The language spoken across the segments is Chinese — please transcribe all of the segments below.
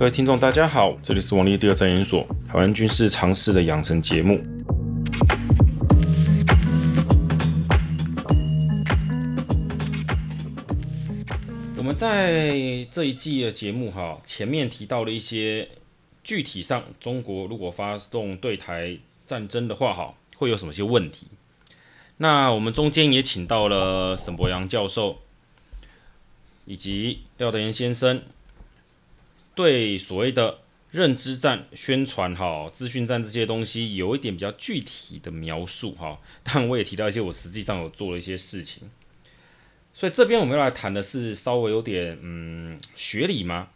各位听众，大家好，这里是王立第二战研所台湾军事常识的养成节目。我们在这一季的节目哈，前面提到了一些具体上，中国如果发动对台战争的话，哈，会有什么些问题？那我们中间也请到了沈博洋教授以及廖德言先生。对所谓的认知战、宣传、哈资讯战这些东西，有一点比较具体的描述哈。但我也提到一些我实际上有做了一些事情，所以这边我们要来谈的是稍微有点嗯学理吗？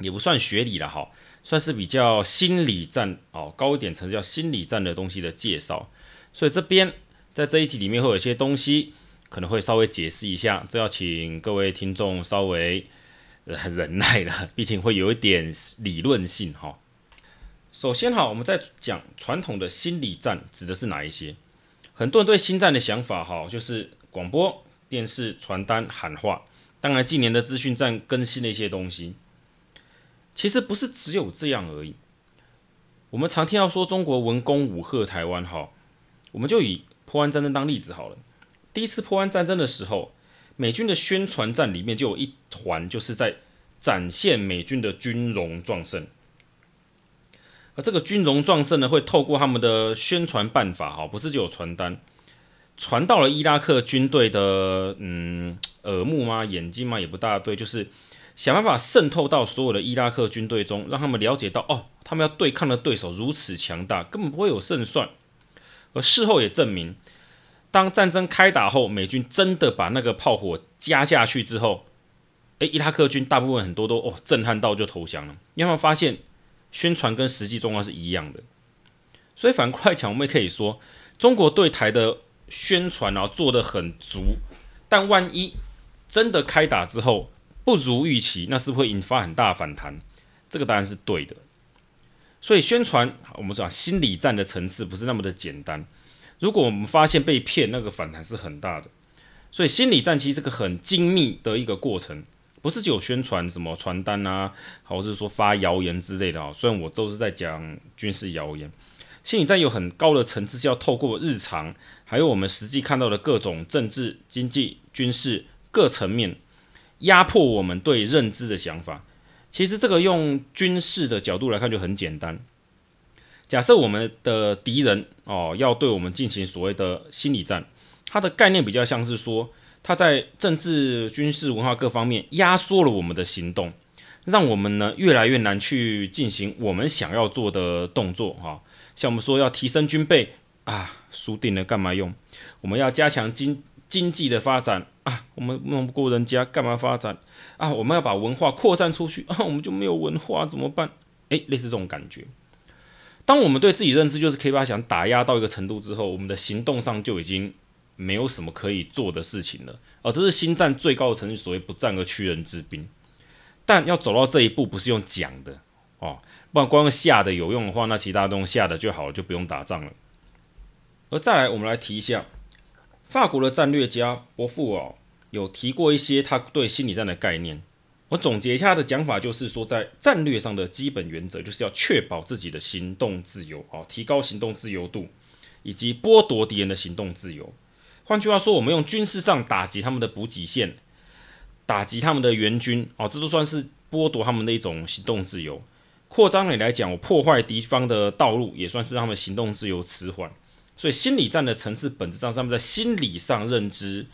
也不算学理了哈，算是比较心理战哦，高一点层次叫心理战的东西的介绍。所以这边在这一集里面会有一些东西可能会稍微解释一下，这要请各位听众稍微。很忍耐了，毕竟会有一点理论性哈。首先哈，我们在讲传统的心理战指的是哪一些？很多人对心战的想法哈，就是广播电视、传单、喊话。当然，近年的资讯战更新了一些东西。其实不是只有这样而已。我们常听到说中国文攻武吓台湾哈，我们就以破案战争当例子好了。第一次破案战争的时候。美军的宣传战里面就有一团，就是在展现美军的军容壮盛。而这个军容壮盛呢，会透过他们的宣传办法，哈，不是只有传单，传到了伊拉克军队的嗯耳目吗？眼睛吗？也不大对，就是想办法渗透到所有的伊拉克军队中，让他们了解到，哦，他们要对抗的对手如此强大，根本不会有胜算。而事后也证明。当战争开打后，美军真的把那个炮火加下去之后，诶，伊拉克军大部分很多都哦震撼到就投降了，你有没有发现宣传跟实际状况是一样的。所以反过来讲，我们也可以说，中国对台的宣传啊做得很足，但万一真的开打之后不如预期，那是不是会引发很大反弹？这个当然是对的。所以宣传，我们讲心理战的层次不是那么的简单。如果我们发现被骗，那个反弹是很大的，所以心理战其实是个很精密的一个过程，不是只有宣传什么传单啊，或者是说发谣言之类的啊。虽然我都是在讲军事谣言，心理战有很高的层次，是要透过日常，还有我们实际看到的各种政治、经济、军事各层面，压迫我们对认知的想法。其实这个用军事的角度来看就很简单。假设我们的敌人哦要对我们进行所谓的心理战，它的概念比较像是说，他在政治、军事、文化各方面压缩了我们的行动，让我们呢越来越难去进行我们想要做的动作哈。像我们说要提升军备啊，输定了干嘛用？我们要加强经经济的发展啊，我们弄不过人家干嘛发展啊？我们要把文化扩散出去啊，我们就没有文化怎么办？诶，类似这种感觉。当我们对自己认知就是可以把它想打压到一个程度之后，我们的行动上就已经没有什么可以做的事情了。而这是心战最高的程序，所谓不战而屈人之兵。但要走到这一步，不是用讲的哦，不然光用吓的有用的话，那其他东西吓的就好了，就不用打仗了。而再来，我们来提一下法国的战略家伯父哦，有提过一些他对心理战的概念。我总结一下他的讲法，就是说，在战略上的基本原则，就是要确保自己的行动自由，哦，提高行动自由度，以及剥夺敌人的行动自由。换句话说，我们用军事上打击他们的补给线，打击他们的援军，哦，这都算是剥夺他们的一种行动自由。扩张里来讲，我破坏敌方的道路，也算是让他们行动自由迟缓。所以，心理战的层次本质上他们在心理上认知，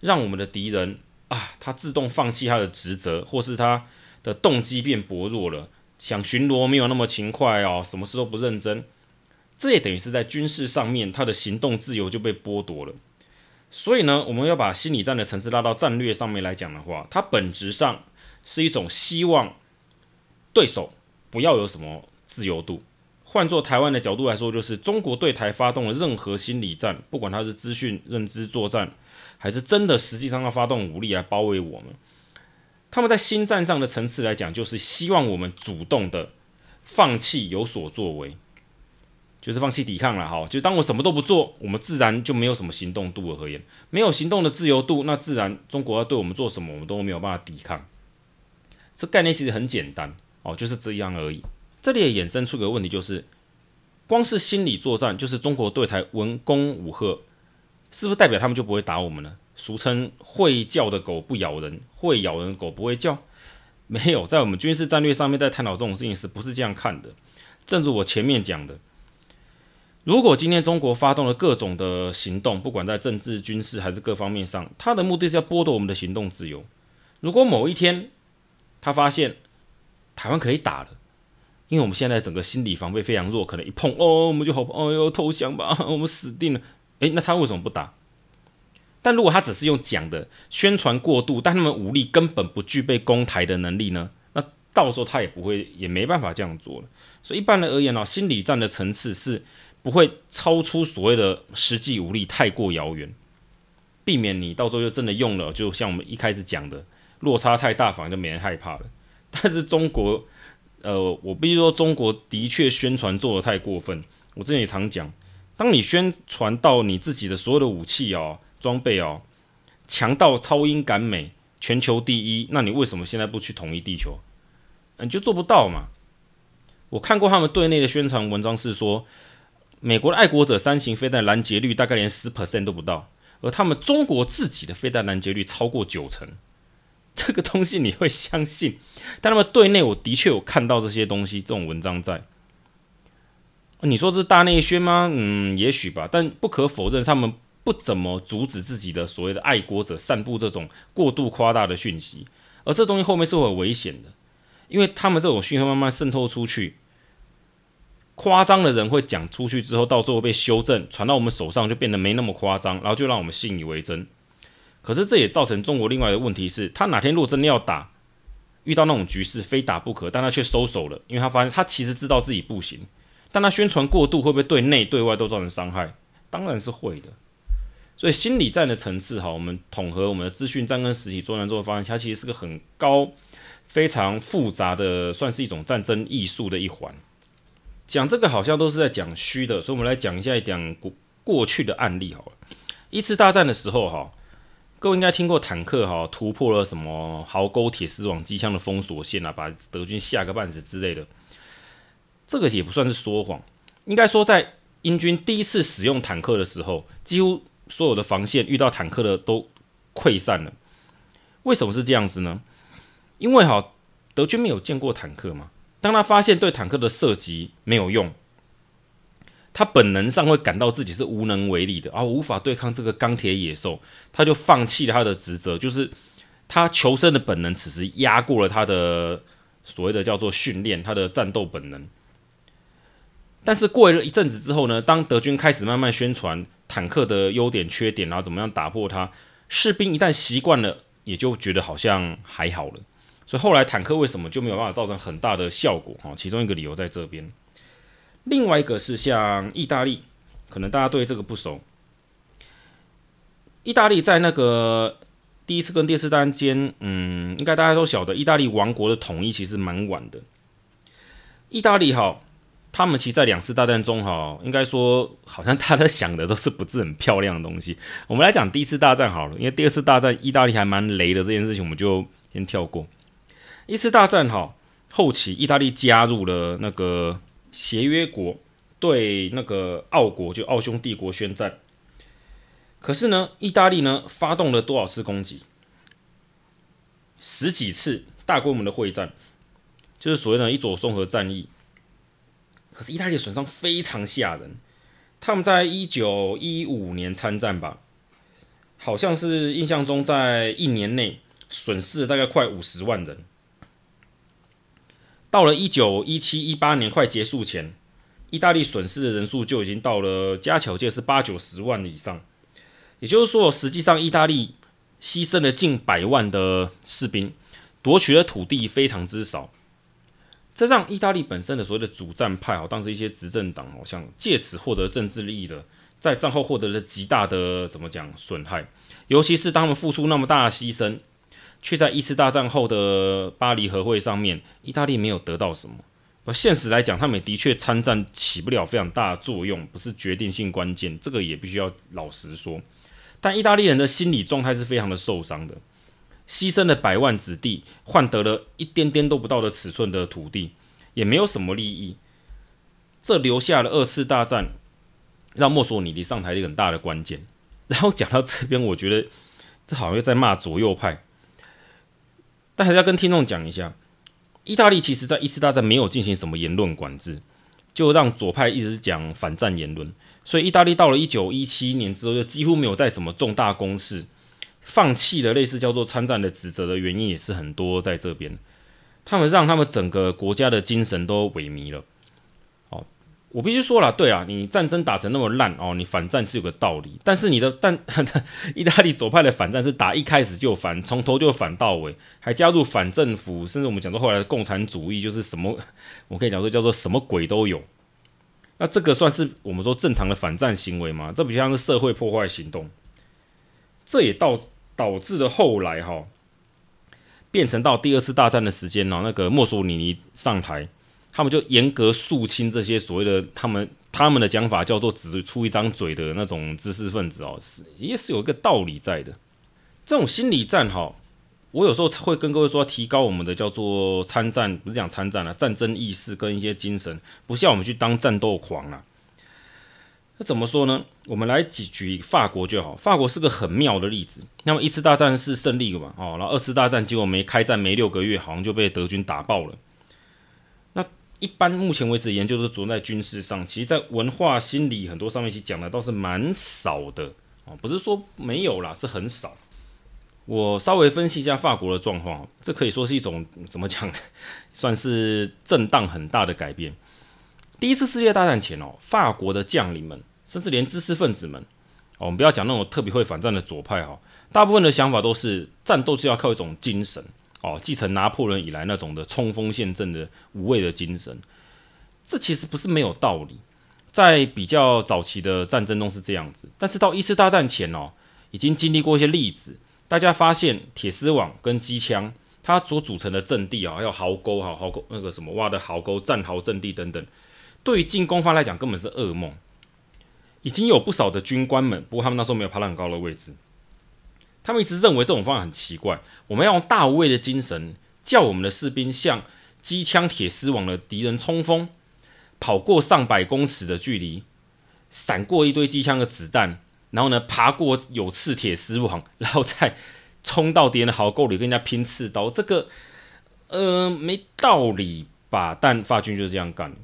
让我们的敌人。啊，他自动放弃他的职责，或是他的动机变薄弱了，想巡逻没有那么勤快哦，什么事都不认真，这也等于是在军事上面他的行动自由就被剥夺了。所以呢，我们要把心理战的层次拉到战略上面来讲的话，它本质上是一种希望对手不要有什么自由度。换作台湾的角度来说，就是中国对台发动了任何心理战，不管它是资讯认知作战。还是真的，实际上要发动武力来包围我们。他们在心战上的层次来讲，就是希望我们主动的放弃有所作为，就是放弃抵抗了哈。就当我什么都不做，我们自然就没有什么行动度而言，没有行动的自由度，那自然中国要对我们做什么，我们都没有办法抵抗。这概念其实很简单，哦，就是这样而已。这里也衍生出个问题，就是光是心理作战，就是中国对台文攻武吓，是不是代表他们就不会打我们呢？俗称会叫的狗不咬人，会咬人狗不会叫。没有，在我们军事战略上面在探讨这种事情时，不是这样看的。正如我前面讲的，如果今天中国发动了各种的行动，不管在政治、军事还是各方面上，他的目的是要剥夺我们的行动自由。如果某一天他发现台湾可以打了，因为我们现在整个心理防备非常弱，可能一碰哦，我们就好，哦哟投降吧，我们死定了。诶，那他为什么不打？但如果他只是用讲的宣传过度，但他们武力根本不具备攻台的能力呢？那到时候他也不会，也没办法这样做了。所以一般人而言呢，心理战的层次是不会超出所谓的实际武力太过遥远，避免你到时候就真的用了，就像我们一开始讲的，落差太大，反而就没人害怕了。但是中国，呃，我必须说，中国的确宣传做得太过分。我之前也常讲，当你宣传到你自己的所有的武器哦。装备哦，强到超英赶美，全球第一，那你为什么现在不去统一地球？你就做不到嘛？我看过他们对内的宣传文章是说，美国的爱国者三型飞弹拦截率大概连十 percent 都不到，而他们中国自己的飞弹拦截率超过九成，这个东西你会相信？但他们对内我的确有看到这些东西，这种文章在。你说是大内宣吗？嗯，也许吧，但不可否认他们。不怎么阻止自己的所谓的爱国者散布这种过度夸大的讯息，而这东西后面是会很危险的，因为他们这种讯息慢慢渗透出去，夸张的人会讲出去之后，到最后被修正，传到我们手上就变得没那么夸张，然后就让我们信以为真。可是这也造成中国另外一个问题是，他哪天如果真的要打，遇到那种局势非打不可，但他却收手了，因为他发现他其实知道自己不行，但他宣传过度会不会对内对外都造成伤害？当然是会的。所以心理战的层次哈，我们统合我们的资讯战跟实体作战之后发现，它其实是个很高、非常复杂的，算是一种战争艺术的一环。讲这个好像都是在讲虚的，所以我们来讲一下一点过过去的案例好了。一次大战的时候哈，各位应该听过坦克哈突破了什么壕沟、铁丝网、机枪的封锁线啊，把德军吓个半死之类的。这个也不算是说谎，应该说在英军第一次使用坦克的时候，几乎。所有的防线遇到坦克的都溃散了，为什么是这样子呢？因为哈，德军没有见过坦克嘛，当他发现对坦克的射击没有用，他本能上会感到自己是无能为力的，而无法对抗这个钢铁野兽，他就放弃了他的职责，就是他求生的本能，此时压过了他的所谓的叫做训练，他的战斗本能。但是过了一阵子之后呢，当德军开始慢慢宣传坦克的优点、缺点，然后怎么样打破它，士兵一旦习惯了，也就觉得好像还好了。所以后来坦克为什么就没有办法造成很大的效果？哈，其中一个理由在这边。另外一个是像意大利，可能大家对这个不熟。意大利在那个第一次跟第二次大战间，嗯，应该大家都晓得，意大利王国的统一其实蛮晚的。意大利哈。他们其实，在两次大战中，哈，应该说，好像大家想的都是不是很漂亮的东西。我们来讲第一次大战好了，因为第二次大战意大利还蛮雷的这件事情，我们就先跳过。一次大战，哈，后期意大利加入了那个协约国，对那个奥国就奥匈帝国宣战。可是呢，意大利呢发动了多少次攻击？十几次大规模的会战，就是所谓的伊佐松河战役。可是意大利的损伤非常吓人，他们在一九一五年参战吧，好像是印象中在一年内损失了大概快五十万人。到了一九一七一八年快结束前，意大利损失的人数就已经到了加起来是八九十万以上。也就是说，实际上意大利牺牲了近百万的士兵，夺取的土地非常之少。这让意大利本身的所谓的主战派，哦，当时一些执政党，好像借此获得政治利益的，在战后获得了极大的怎么讲损害，尤其是当他们付出那么大的牺牲，却在一次大战后的巴黎和会上面，意大利没有得到什么。而现实来讲，他们的确参战起不了非常大的作用，不是决定性关键，这个也必须要老实说。但意大利人的心理状态是非常的受伤的。牺牲了百万子弟，换得了一点点都不到的尺寸的土地，也没有什么利益。这留下了二次大战让墨索里尼上台一个很大的关键。然后讲到这边，我觉得这好像又在骂左右派，但还是要跟听众讲一下，意大利其实在一次大战没有进行什么言论管制，就让左派一直讲反战言论，所以意大利到了一九一七年之后，就几乎没有在什么重大攻势。放弃了类似叫做参战的职责的原因也是很多，在这边，他们让他们整个国家的精神都萎靡了。我必须说了，对啊，你战争打成那么烂哦，你反战是有个道理，但是你的但 意大利左派的反战是打一开始就反，从头就反到尾，还加入反政府，甚至我们讲到后来的共产主义，就是什么，我可以讲说叫做什么鬼都有。那这个算是我们说正常的反战行为吗？这不像是社会破坏行动。这也导导致了后来哈，变成到第二次大战的时间呢，那个墨索里尼上台，他们就严格肃清这些所谓的他们他们的讲法叫做只出一张嘴的那种知识分子哦，是也是有一个道理在的。这种心理战哈，我有时候会跟各位说，提高我们的叫做参战，不是讲参战啊，战争意识跟一些精神，不像我们去当战斗狂啊。那怎么说呢？我们来举举法国就好。法国是个很妙的例子。那么一次大战是胜利了嘛？哦，然后二次大战结果没开战没六个月，好像就被德军打爆了。一般目前为止研究都着重在军事上，其实在文化心理很多上面其实讲的倒是蛮少的哦，不是说没有啦，是很少。我稍微分析一下法国的状况，这可以说是一种怎么讲，算是震荡很大的改变。第一次世界大战前哦，法国的将领们。甚至连知识分子们，哦，我们不要讲那种特别会反战的左派哈，大部分的想法都是战斗是要靠一种精神哦，继承拿破仑以来那种的冲锋陷阵的无畏的精神。这其实不是没有道理，在比较早期的战争中是这样子，但是到一次大战前哦，已经经历过一些例子，大家发现铁丝网跟机枪它所组成的阵地啊，还有壕沟哈，壕沟那个什么挖的壕沟、战壕阵地等等，对于进攻方来讲根本是噩梦。已经有不少的军官们，不过他们那时候没有爬到很高的位置。他们一直认为这种方法很奇怪。我们要用大无畏的精神，叫我们的士兵向机枪铁丝网的敌人冲锋，跑过上百公尺的距离，闪过一堆机枪的子弹，然后呢，爬过有刺铁丝网，然后再冲到敌人的壕沟里跟人家拼刺刀。这个，呃，没道理吧？但法军就是这样干。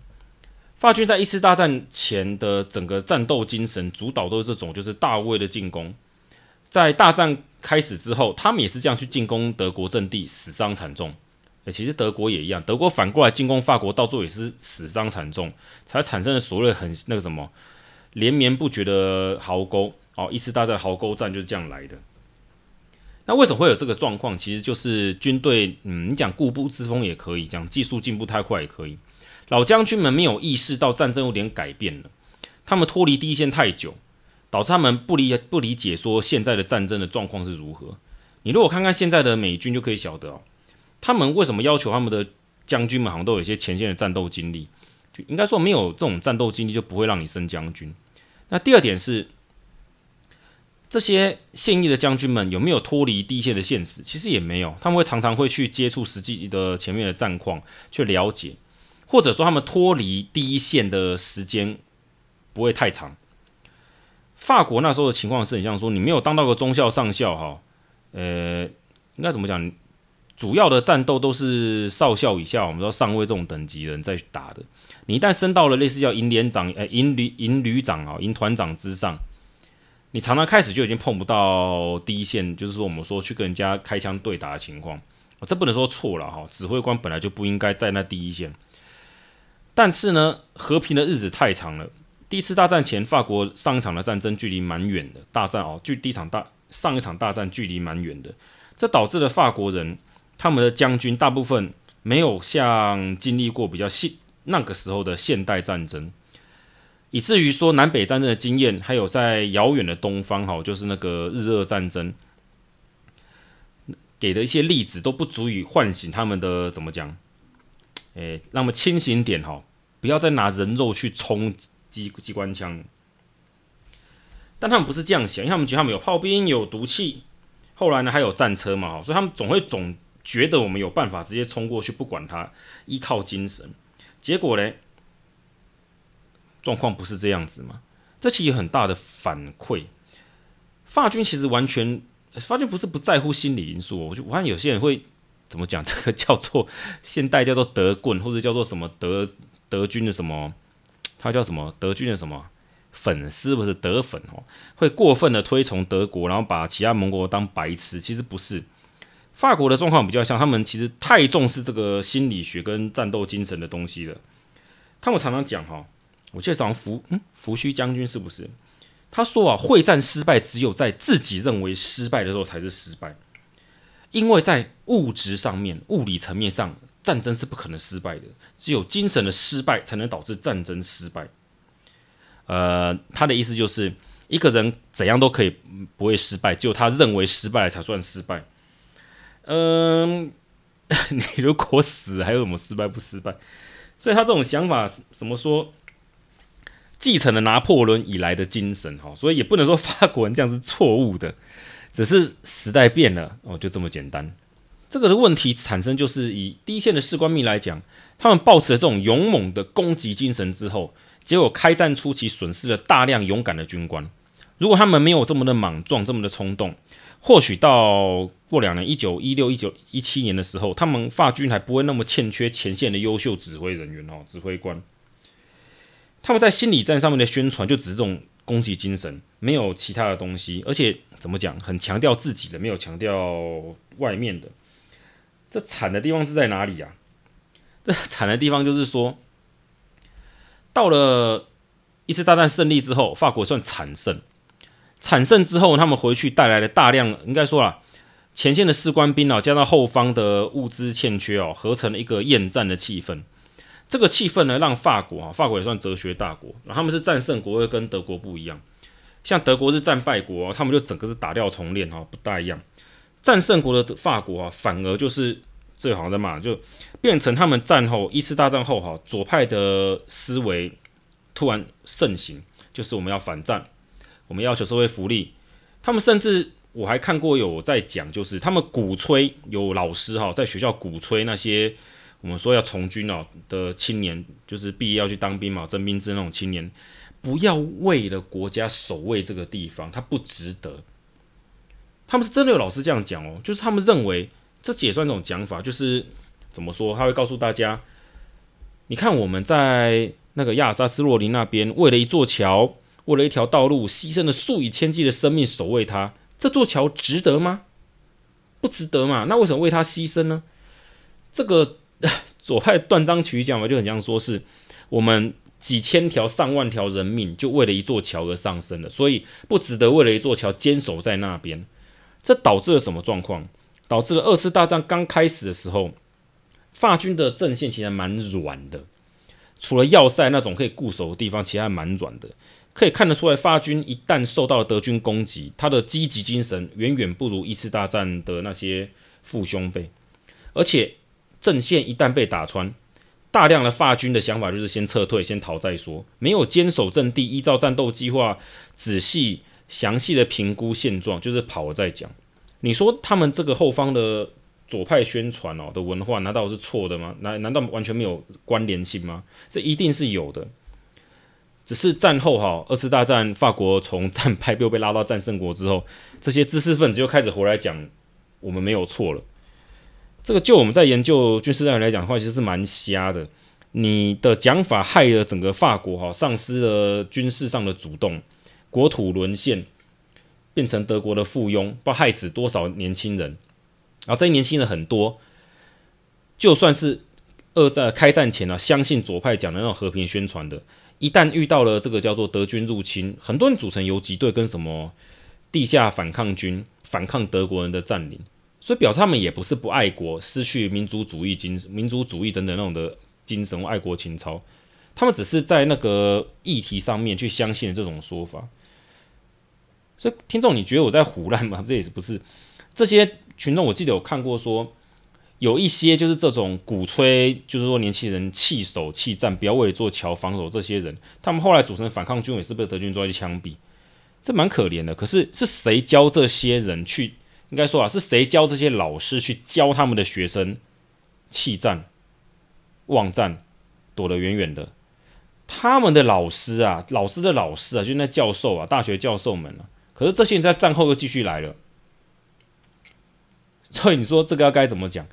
法军在一次大战前的整个战斗精神，主导都是这种，就是大无畏的进攻。在大战开始之后，他们也是这样去进攻德国阵地，死伤惨重。其实德国也一样，德国反过来进攻法国，到最后也是死伤惨重，才产生了所谓很那个什么连绵不绝的壕沟。哦，一次大战壕沟战就是这样来的。那为什么会有这个状况？其实就是军队，嗯，你讲固步自封也可以，讲技术进步太快也可以。老将军们没有意识到战争有点改变了，他们脱离第一线太久，导致他们不理不理解说现在的战争的状况是如何。你如果看看现在的美军就可以晓得哦，他们为什么要求他们的将军们好像都有一些前线的战斗经历？就应该说没有这种战斗经历就不会让你升将军。那第二点是，这些现役的将军们有没有脱离第一线的现实？其实也没有，他们会常常会去接触实际的前面的战况，去了解。或者说，他们脱离第一线的时间不会太长。法国那时候的情况是很像说，你没有当到个中校、上校，哈，呃，应该怎么讲？主要的战斗都是少校以下，我们说上尉这种等级的人在打的。你一旦升到了类似叫营连长、呃营旅营旅长啊、营团长之上，你常常开始就已经碰不到第一线，就是说我们说去跟人家开枪对打的情况。这不能说错了哈，指挥官本来就不应该在那第一线。但是呢，和平的日子太长了。第一次大战前，法国上一场的战争距离蛮远的。大战哦，距第一场大上一场大战距离蛮远的，这导致了法国人他们的将军大部分没有像经历过比较现那个时候的现代战争，以至于说南北战争的经验，还有在遥远的东方哈，就是那个日俄战争给的一些例子都不足以唤醒他们的怎么讲？诶，那么清醒点哈，不要再拿人肉去冲机机关枪。但他们不是这样想，因为他们觉得他们有炮兵、有毒气，后来呢还有战车嘛，所以他们总会总觉得我们有办法直接冲过去，不管他，依靠精神。结果呢，状况不是这样子嘛？这其实很大的反馈。法军其实完全，法军不是不在乎心理因素。我就我看有些人会怎么讲，这个叫做现代叫做德棍，或者叫做什么德德军的什么，他叫什么德军的什么粉丝，不是德粉哦，会过分的推崇德国，然后把其他盟国当白痴。其实不是，法国的状况比较像，他们其实太重视这个心理学跟战斗精神的东西了。他们常常讲哈，我记得好像福嗯福煦将军是不是？他说啊，会战失败只有在自己认为失败的时候才是失败，因为在物质上面、物理层面上，战争是不可能失败的，只有精神的失败才能导致战争失败。呃，他的意思就是，一个人怎样都可以不会失败，只有他认为失败了才算失败。嗯、你如果死，还有什么失败不失败？所以他这种想法怎么说？继承了拿破仑以来的精神，哈，所以也不能说法国人这样是错误的，只是时代变了，哦，就这么简单。这个的问题产生就是以第一线的士官兵来讲，他们抱持了这种勇猛的攻击精神之后，结果开战初期损失了大量勇敢的军官。如果他们没有这么的莽撞，这么的冲动，或许到过两年，一九一六、一九一七年的时候，他们法军还不会那么欠缺前线的优秀指挥人员哦，指挥官。他们在心理战上面的宣传就只是这种攻击精神，没有其他的东西，而且怎么讲，很强调自己的，没有强调外面的。这惨的地方是在哪里啊？这惨的地方就是说，到了一次大战胜利之后，法国算惨胜。惨胜之后，他们回去带来了大量，应该说啦，前线的士官兵啊，加上后方的物资欠缺哦，合成了一个厌战的气氛。这个气氛呢，让法国啊，法国也算哲学大国，他们是战胜国，会跟德国不一样。像德国是战败国，他们就整个是打掉重练哈，不大一样。战胜国的法国啊，反而就是这好像在骂，就变成他们战后一次大战后哈，左派的思维突然盛行，就是我们要反战，我们要求社会福利。他们甚至我还看过有在讲，就是他们鼓吹有老师哈，在学校鼓吹那些。我们说要从军哦的青年，就是毕业要去当兵嘛，征兵制那种青年，不要为了国家守卫这个地方，他不值得。他们是真的有老师这样讲哦，就是他们认为这也算一种讲法，就是怎么说？他会告诉大家，你看我们在那个亚萨斯洛林那边，为了一座桥，为了一条道路，牺牲了数以千计的生命守卫它，这座桥值得吗？不值得嘛？那为什么为它牺牲呢？这个。左派断章取义讲嘛，就很像说是我们几千条、上万条人命，就为了一座桥而丧生了，所以不值得为了一座桥坚守在那边。这导致了什么状况？导致了二次大战刚开始的时候，法军的阵线其实蛮软的，除了要塞那种可以固守的地方，其实还蛮软的。可以看得出来，法军一旦受到了德军攻击，他的积极精神远远不如一次大战的那些父兄辈，而且。阵线一旦被打穿，大量的法军的想法就是先撤退，先逃再说，没有坚守阵地，依照战斗计划仔细详细的评估现状，就是跑了再讲。你说他们这个后方的左派宣传哦的文化，难道是错的吗？难难道完全没有关联性吗？这一定是有的。只是战后哈，二次大战法国从战败又被拉到战胜国之后，这些知识分子又开始回来讲，我们没有错了。这个就我们在研究军事战来讲的话，其实是蛮瞎的。你的讲法害了整个法国哈，丧失了军事上的主动，国土沦陷，变成德国的附庸，不知道害死多少年轻人。然后这些年轻人很多，就算是二战开战前啊，相信左派讲的那种和平宣传的，一旦遇到了这个叫做德军入侵，很多人组成游击队跟什么地下反抗军，反抗德国人的占领。所以表示他们也不是不爱国，失去民族主义精、民族主义等等那种的精神爱国情操，他们只是在那个议题上面去相信这种说法。所以听众，你觉得我在胡乱吗？这也是不是？这些群众，我记得有看过说，有一些就是这种鼓吹，就是说年轻人弃守弃战，不要为了做桥防守。这些人，他们后来组成反抗军，也是被德军抓去枪毙，这蛮可怜的。可是是谁教这些人去？应该说啊，是谁教这些老师去教他们的学生弃战、忘战、躲得远远的？他们的老师啊，老师的老师啊，就那教授啊，大学教授们啊。可是这些人在战后又继续来了，所以你说这个要该怎么讲？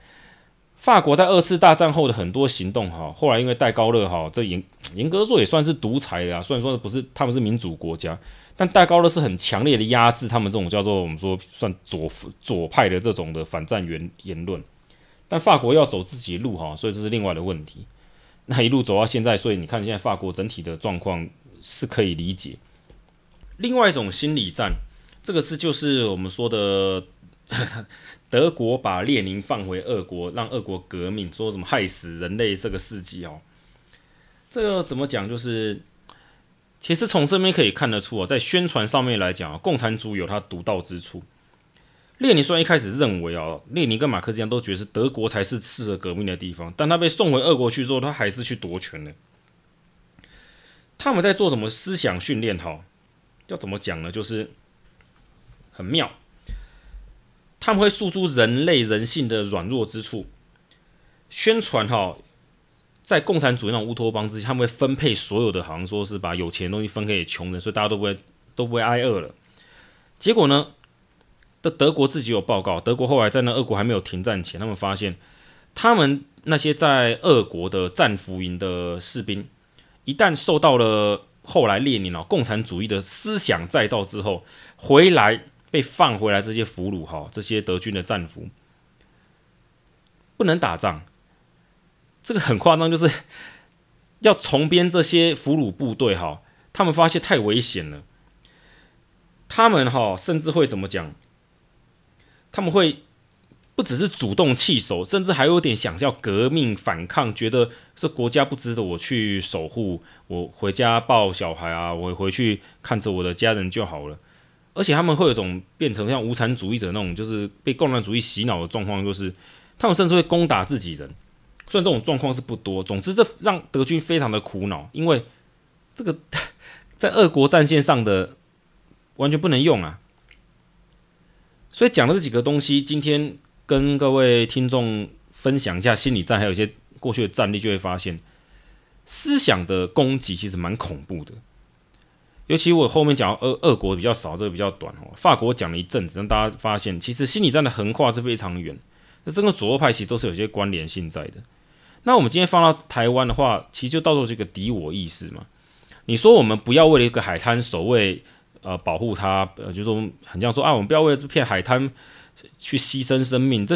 法国在二次大战后的很多行动哈，后来因为戴高乐哈，这严严格说也算是独裁的啊，虽然说不是他们是民主国家，但戴高乐是很强烈的压制他们这种叫做我们说算左左派的这种的反战言言论，但法国要走自己的路哈，所以这是另外的问题。那一路走到现在，所以你看现在法国整体的状况是可以理解。另外一种心理战，这个是就是我们说的。德国把列宁放回俄国，让俄国革命，说什么害死人类这个事迹哦？这个怎么讲？就是其实从这边可以看得出啊，在宣传上面来讲啊，共产主义有它独到之处。列宁虽然一开始认为啊，列宁跟马克思一样都觉得是德国才是适合革命的地方，但他被送回俄国去之后，他还是去夺权了。他们在做什么思想训练？哈，要怎么讲呢？就是很妙。他们会诉诸人类人性的软弱之处，宣传哈，在共产主义那种乌托邦之下，他们会分配所有的，好像说是把有钱的东西分给穷人，所以大家都不会都不会挨饿了。结果呢，德德国自己有报告，德国后来在那俄国还没有停战前，他们发现，他们那些在俄国的战俘营的士兵，一旦受到了后来列宁啊共产主义的思想再造之后，回来。被放回来这些俘虏哈，这些德军的战俘不能打仗，这个很夸张，就是要重编这些俘虏部队哈。他们发现太危险了，他们哈甚至会怎么讲？他们会不只是主动弃守，甚至还有点想要革命反抗，觉得这国家不值得我去守护，我回家抱小孩啊，我回去看着我的家人就好了。而且他们会有一种变成像无产主义者那种，就是被共产主义洗脑的状况，就是他们甚至会攻打自己人。虽然这种状况是不多，总之这让德军非常的苦恼，因为这个 在俄国战线上的完全不能用啊。所以讲的这几个东西，今天跟各位听众分享一下心理战，还有一些过去的战例，就会发现思想的攻击其实蛮恐怖的。尤其我后面讲俄俄国比较少，这个比较短哦。法国讲了一阵子，让大家发现其实心理战的横跨是非常远。那整个左右派其实都是有些关联性在的。那我们今天放到台湾的话，其实就到时候这个敌我意识嘛。你说我们不要为了一个海滩守卫，呃，保护它，呃，就是说很像说啊，我们不要为了这片海滩去牺牲生命，这。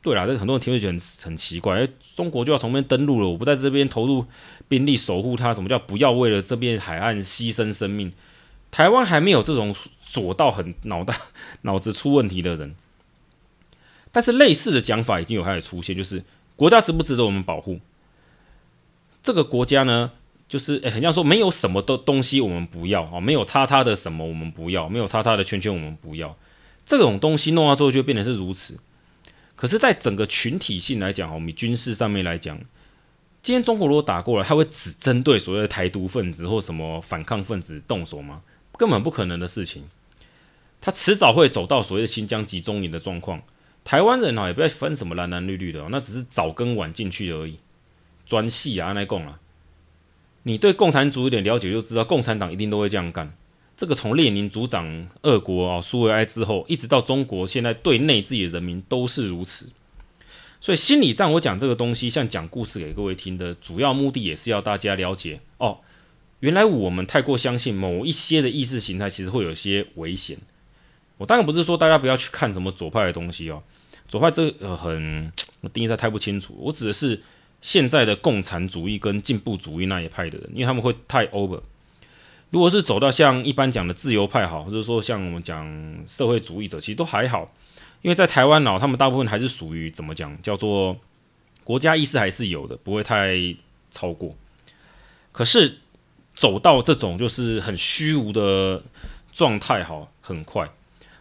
对啦，这很多人听会觉得很很奇怪，哎，中国就要从那边登陆了，我不在这边投入兵力守护它，什么叫不要为了这边海岸牺牲生命？台湾还没有这种左到很脑袋脑子出问题的人，但是类似的讲法已经有开始出现，就是国家值不值得我们保护？这个国家呢，就是诶很像说没有什么的东西我们不要啊，没有叉叉的什么我们不要，没有叉叉的圈圈我们不要，这种东西弄到最后就变成是如此。可是，在整个群体性来讲，我们军事上面来讲，今天中国如果打过来，他会只针对所谓的台独分子或什么反抗分子动手吗？根本不可能的事情。他迟早会走到所谓的新疆集中营的状况。台湾人啊，也不要分什么蓝蓝绿绿的哦，那只是早跟晚进去而已。专系啊，那共啊，你对共产主义有点了解，就知道共产党一定都会这样干。这个从列宁主掌俄国啊，苏维埃之后，一直到中国现在对内自己的人民都是如此。所以心理战，我讲这个东西，像讲故事给各位听的主要目的，也是要大家了解哦，原来我们太过相信某一些的意识形态，其实会有些危险。我当然不是说大家不要去看什么左派的东西哦，左派这个呃很定义在太不清楚。我指的是现在的共产主义跟进步主义那一派的人，因为他们会太 over。如果是走到像一般讲的自由派好，或者说像我们讲社会主义者，其实都还好，因为在台湾哦，他们大部分还是属于怎么讲，叫做国家意识还是有的，不会太超过。可是走到这种就是很虚无的状态，哈，很快。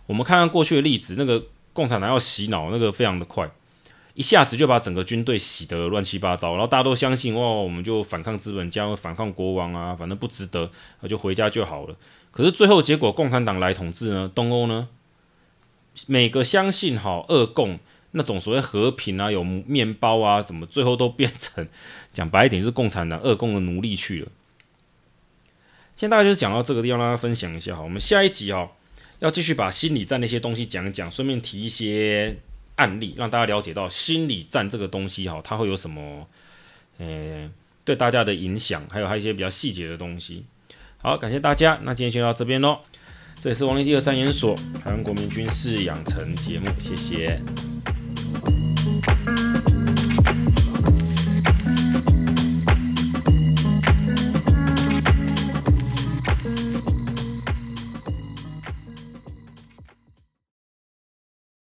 我们看看过去的例子，那个共产党要洗脑，那个非常的快。一下子就把整个军队洗得乱七八糟，然后大家都相信哦，我们就反抗资本家，反抗国王啊，反正不值得，那就回家就好了。可是最后结果，共产党来统治呢，东欧呢，每个相信哈二共那种所谓和平啊，有面包啊，怎么最后都变成讲白一点，就是共产党二共的奴隶去了。现在大概就是讲到这个地方，让大家分享一下哈。我们下一集哈要继续把心理战那些东西讲一讲，顺便提一些案例，让大家了解到心理战这个东西哈，它会有什么呃对大家的影响，还有还有一些比较细节的东西。好，感谢大家，那今天就到这边喽。这里是王立第二战研所台湾国民军事养成节目，谢谢。